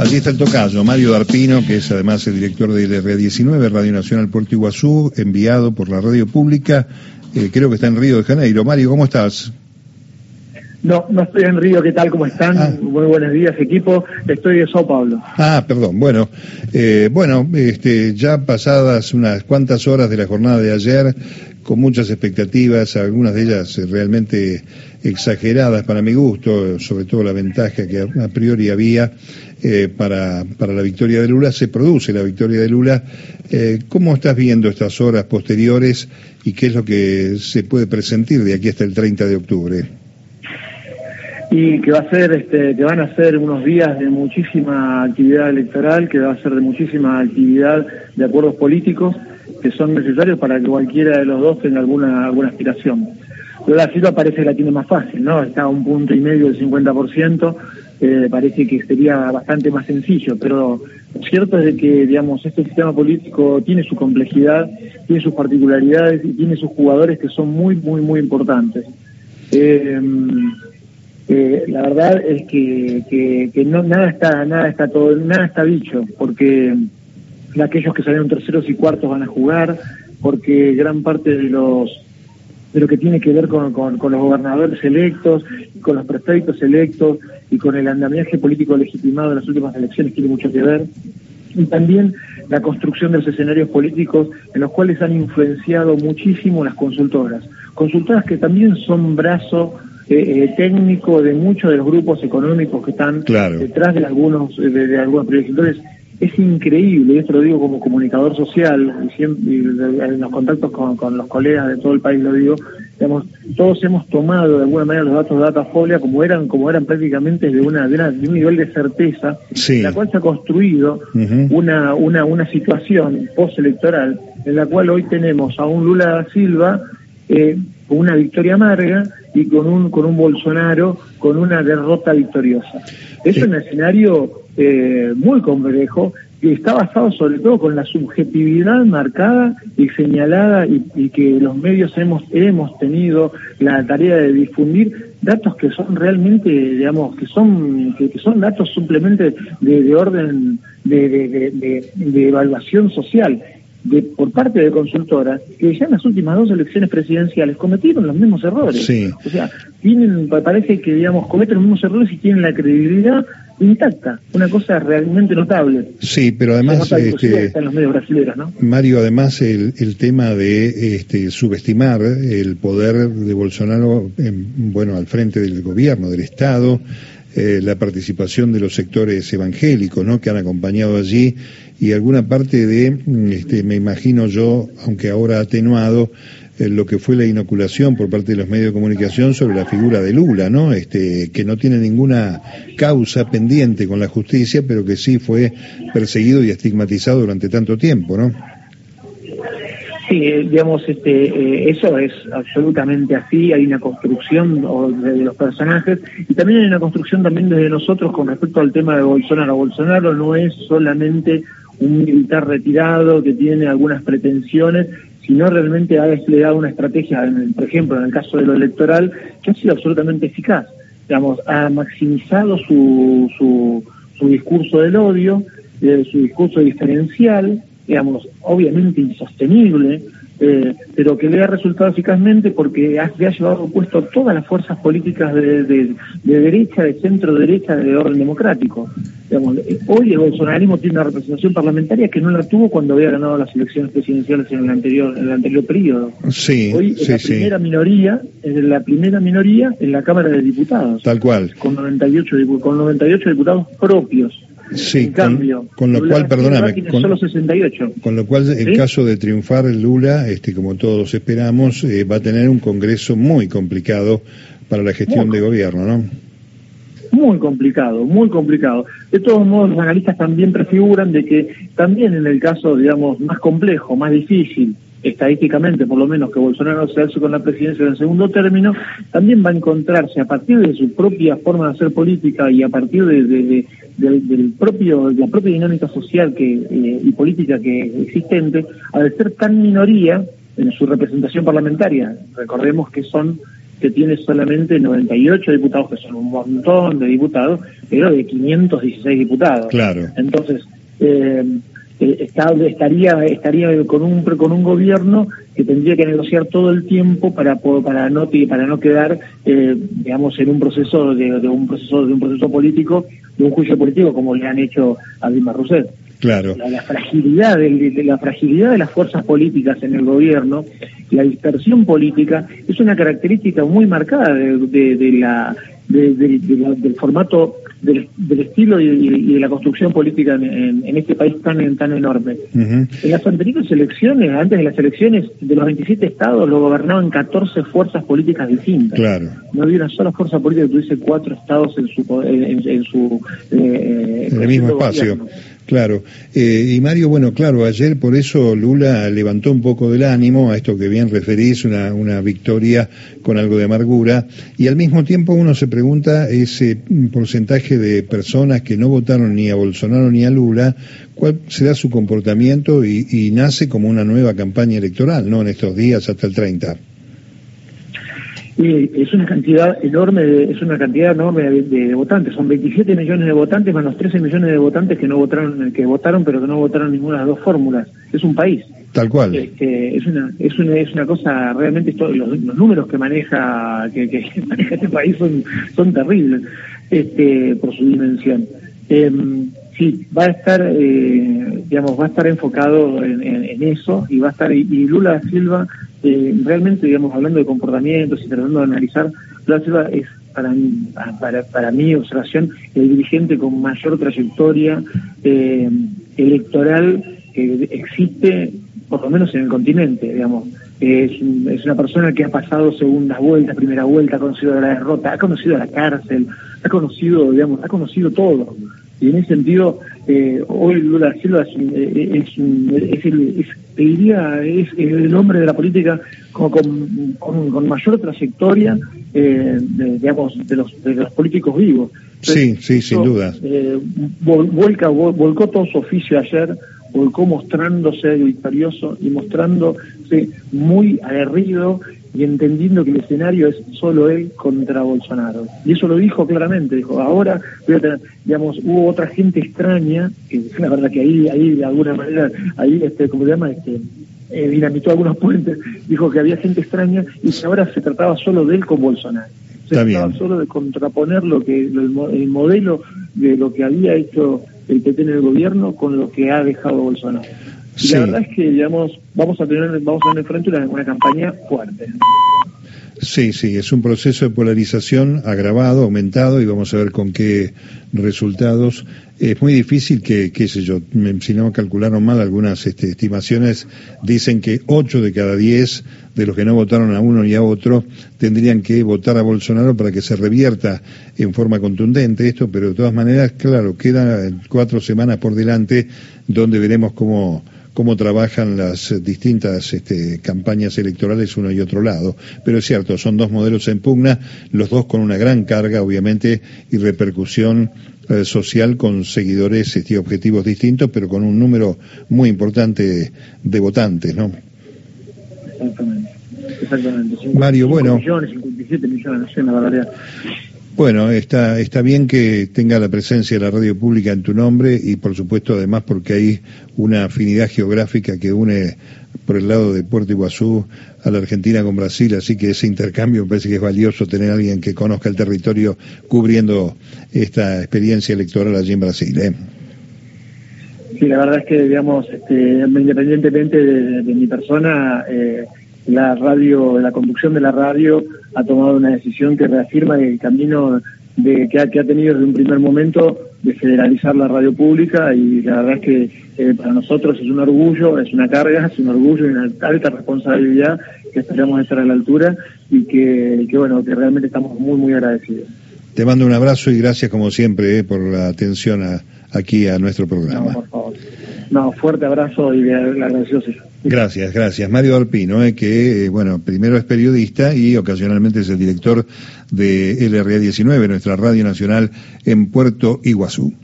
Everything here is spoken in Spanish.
Allí está el tocayo, Mario Darpino, que es además el director de R19, Radio Nacional Puerto Iguazú, enviado por la radio pública, eh, creo que está en Río de Janeiro. Mario, ¿cómo estás? No, no estoy en Río, ¿qué tal? ¿Cómo están? Ah. Muy buenos días, equipo. Estoy de Sao Paulo. Ah, perdón. Bueno, eh, bueno, este, ya pasadas unas cuantas horas de la jornada de ayer, con muchas expectativas, algunas de ellas realmente exageradas para mi gusto, sobre todo la ventaja que a priori había eh, para, para la victoria de Lula, se produce la victoria de Lula. Eh, ¿Cómo estás viendo estas horas posteriores y qué es lo que se puede presentir de aquí hasta el 30 de octubre? Y que va a ser este, que van a ser unos días de muchísima actividad electoral, que va a ser de muchísima actividad de acuerdos políticos que son necesarios para que cualquiera de los dos tenga alguna alguna aspiración. La Silva parece que la tiene más fácil, ¿no? Está a un punto y medio del 50%, eh, parece que sería bastante más sencillo, pero lo cierto es de que, digamos, este sistema político tiene su complejidad, tiene sus particularidades y tiene sus jugadores que son muy, muy, muy importantes. Eh, eh, la verdad es que, que, no nada está nada está todo nada está dicho porque aquellos que salieron terceros y cuartos van a jugar porque gran parte de los de lo que tiene que ver con, con, los gobernadores electos, con los prefectos electos y con el andamiaje político legitimado de las últimas elecciones tiene mucho que ver. Y también la construcción de los escenarios políticos en los cuales han influenciado muchísimo las consultoras. Consultoras que también son brazo eh, eh, técnico de muchos de los grupos económicos que están detrás de algunos de, algunos proyectos. Entonces, es increíble, y esto lo digo como comunicador social, y, siempre, en los contactos con, los colegas de todo el país lo digo, digamos, todos hemos tomado de alguna manera los datos de Datafolia como eran, como eran prácticamente de una, de, un nivel de certeza, en la cual se ha construido una, una, una situación postelectoral en la cual hoy tenemos a un Lula da Silva eh, con una victoria amarga y con un, con un Bolsonaro con una derrota victoriosa. Es un escenario eh, muy complejo que está basado sobre todo con la subjetividad marcada y señalada y, que los medios hemos hemos tenido la tarea de difundir datos que son realmente digamos que son que, son datos simplemente de, orden de, de, de evaluación social de, por parte de consultoras que ya en las últimas dos elecciones presidenciales cometieron los mismos errores. O sea, tienen, parece que digamos cometen los mismos errores y tienen la credibilidad intacta, una cosa realmente notable. Sí, pero además este, en los medios brasileños, ¿no? Mario, además el, el tema de este, subestimar el poder de Bolsonaro, en, bueno, al frente del gobierno, del Estado, eh, la participación de los sectores evangélicos, ¿no? Que han acompañado allí y alguna parte de, mm, este, me imagino yo, aunque ahora atenuado, eh, lo que fue la inoculación por parte de los medios de comunicación sobre la figura de Lula, ¿no? Este, que no tiene ninguna causa pendiente con la justicia, pero que sí fue perseguido y estigmatizado durante tanto tiempo, ¿no? Sí, digamos, este, eh, eso es absolutamente así. Hay una construcción de los personajes y también hay una construcción también desde nosotros con respecto al tema de Bolsonaro. Bolsonaro no es solamente un militar retirado que tiene algunas pretensiones, sino realmente ha desplegado una estrategia, por ejemplo, en el caso de lo electoral, que ha sido absolutamente eficaz. Digamos, ha maximizado su, su, su discurso del odio, eh, su discurso diferencial, digamos, obviamente insostenible, eh, pero que le ha resultado eficazmente porque ha, le ha llevado puesto todas las fuerzas políticas de, de, derecha, de centro derecha, de orden democrático. Digamos, hoy el bolsonarismo tiene una representación parlamentaria que no la tuvo cuando había ganado las elecciones presidenciales en el anterior, en el anterior periodo. Sí, hoy es la primera minoría, es la primera minoría en la Cámara de Diputados. Tal cual. Con 98, con 98 diputados propios. Sí, con, lo cual, perdóname, con, con, lo cual el caso de triunfar Lula, este, como todos esperamos, eh, va a tener un Congreso muy complicado para la gestión de gobierno, ¿no? Muy complicado, muy complicado. De todos modos, los analistas también prefiguran de que también en el caso, digamos, más complejo, más difícil, estadísticamente por lo menos que Bolsonaro se hace con la presidencia en el segundo término, también va a encontrarse a partir de su propia forma de hacer política y a partir de, del, propio, de la propia dinámica social que, eh, y política que existente, al ser tan minoría en su representación parlamentaria, recordemos que son que tiene solamente 98 diputados, que son un montón de diputados, pero de 516 diputados. Claro. Entonces, eh, eh estaría estaría con un con un gobierno que tendría que negociar todo el tiempo para para no para no quedar eh, digamos en un proceso de, un proceso de un proceso político de un juicio político como le han hecho a Dilma Rousseff Claro. La, fragilidad de, la fragilidad de las fuerzas políticas en el gobierno, la dispersión política es una característica muy marcada de, la, del formato del, estilo y, de la construcción política en, este país tan tan enorme. En las anteriores elecciones, antes de las elecciones, de los 27 estados lo gobernaban 14 fuerzas políticas distintas. Claro. No había una sola fuerza política que tuviese cuatro estados en su en, su eh, en el mismo espacio. Claro. Eh, y Mario, bueno, claro, ayer por eso Lula levantó un poco del ánimo a esto que bien referís, una, victoria con algo de amargura, y al mismo tiempo uno se pregunta ese porcentaje de personas que no votaron ni a Bolsonaro ni a Lula, cuál será su comportamiento y, y nace como una nueva campaña electoral, ¿no? En estos días hasta el 30 es una cantidad enorme, de, es una cantidad enorme de, votantes. Son 27 millones de votantes más los 13 millones de votantes que no votaron, que votaron pero que no votaron ninguna de las dos fórmulas. Es un país. Tal cual. Este, es una es una es una cosa realmente los, los números que maneja que, que, maneja este país son son terribles este por su dimensión. Em, sí, va a estar, eh, digamos, va a estar enfocado en, eso y va a estar, y, Lula Silva, eh, realmente, digamos, hablando de comportamientos y tratando de analizar, Lula Silva es para para, para mi observación, el dirigente con mayor trayectoria eh, electoral que existe, por lo menos en el continente, digamos. Es, es, una persona que ha pasado segunda vuelta, primera vuelta, ha conocido la derrota, ha conocido la cárcel, ha conocido, digamos, ha conocido todo. Y en ese sentido, eh, hoy Lula Silva es, eh, es, es, el, diría, es el hombre de la política con, con, mayor trayectoria, eh, de, digamos, de los, de los políticos vivos. sí, sí, sin duda. Eh, volca, volcó todo su oficio ayer, volcó mostrándose victorioso y mostrándose muy aguerrido y entendiendo que el escenario es solo él contra Bolsonaro. Y eso lo dijo claramente, dijo, ahora, digamos, hubo otra gente extraña, que la verdad que ahí, ahí de alguna manera, ahí, este, ¿cómo se llama? Este, eh, dinamitó algunos puentes, dijo que había gente extraña y que ahora se trataba solo de él con Bolsonaro. Se trataba solo de contraponer lo que el, modelo de lo que había hecho el PT en el gobierno con lo que ha dejado Bolsonaro. La verdad es que, digamos, vamos a tener, vamos a tener frente una, una campaña fuerte. Sí, sí, es un proceso de polarización agravado, aumentado y vamos a ver con qué resultados. Es muy difícil que, qué sé yo, si no calcularon mal algunas este, estimaciones, dicen que 8 de cada 10 de los que no votaron a uno y a otro tendrían que votar a Bolsonaro para que se revierta en forma contundente esto, pero de todas maneras, claro, quedan cuatro semanas por delante donde veremos cómo cómo trabajan las distintas este, campañas electorales uno y otro lado. Pero es cierto, son dos modelos en pugna, los dos con una gran carga, obviamente, y repercusión eh, social con seguidores y este, objetivos distintos, pero con un número muy importante de votantes, ¿no? Exactamente. Exactamente. Mario, bueno. Millones, 57 millones, no la verdad. Bueno, está, está bien que tenga la presencia de la radio pública en tu nombre y por supuesto además porque hay una afinidad geográfica que une por el lado de Puerto Iguazú a la Argentina con Brasil, así que ese intercambio me parece que es valioso tener a alguien que conozca el territorio cubriendo esta experiencia electoral allí en Brasil. ¿eh? Sí, la verdad es que, digamos, este, independientemente de, mi persona, eh, la radio, la conducción de la radio ha tomado una decisión que reafirma el camino de, que, ha, que ha tenido desde un primer momento de federalizar la radio pública y la verdad es que eh, para nosotros es un orgullo, es una carga, es un orgullo y una alta responsabilidad que esperamos estar a la altura y que, que bueno, que realmente estamos muy, muy agradecidos. Te mando un abrazo y gracias como siempre eh, por la atención aquí a nuestro programa. por favor. No, fuerte abrazo y agradecido Gracias, gracias. Mario Alpino, eh, que, eh, bueno, primero es periodista y ocasionalmente es el director de LRA 19, nuestra radio nacional en Puerto Iguazú.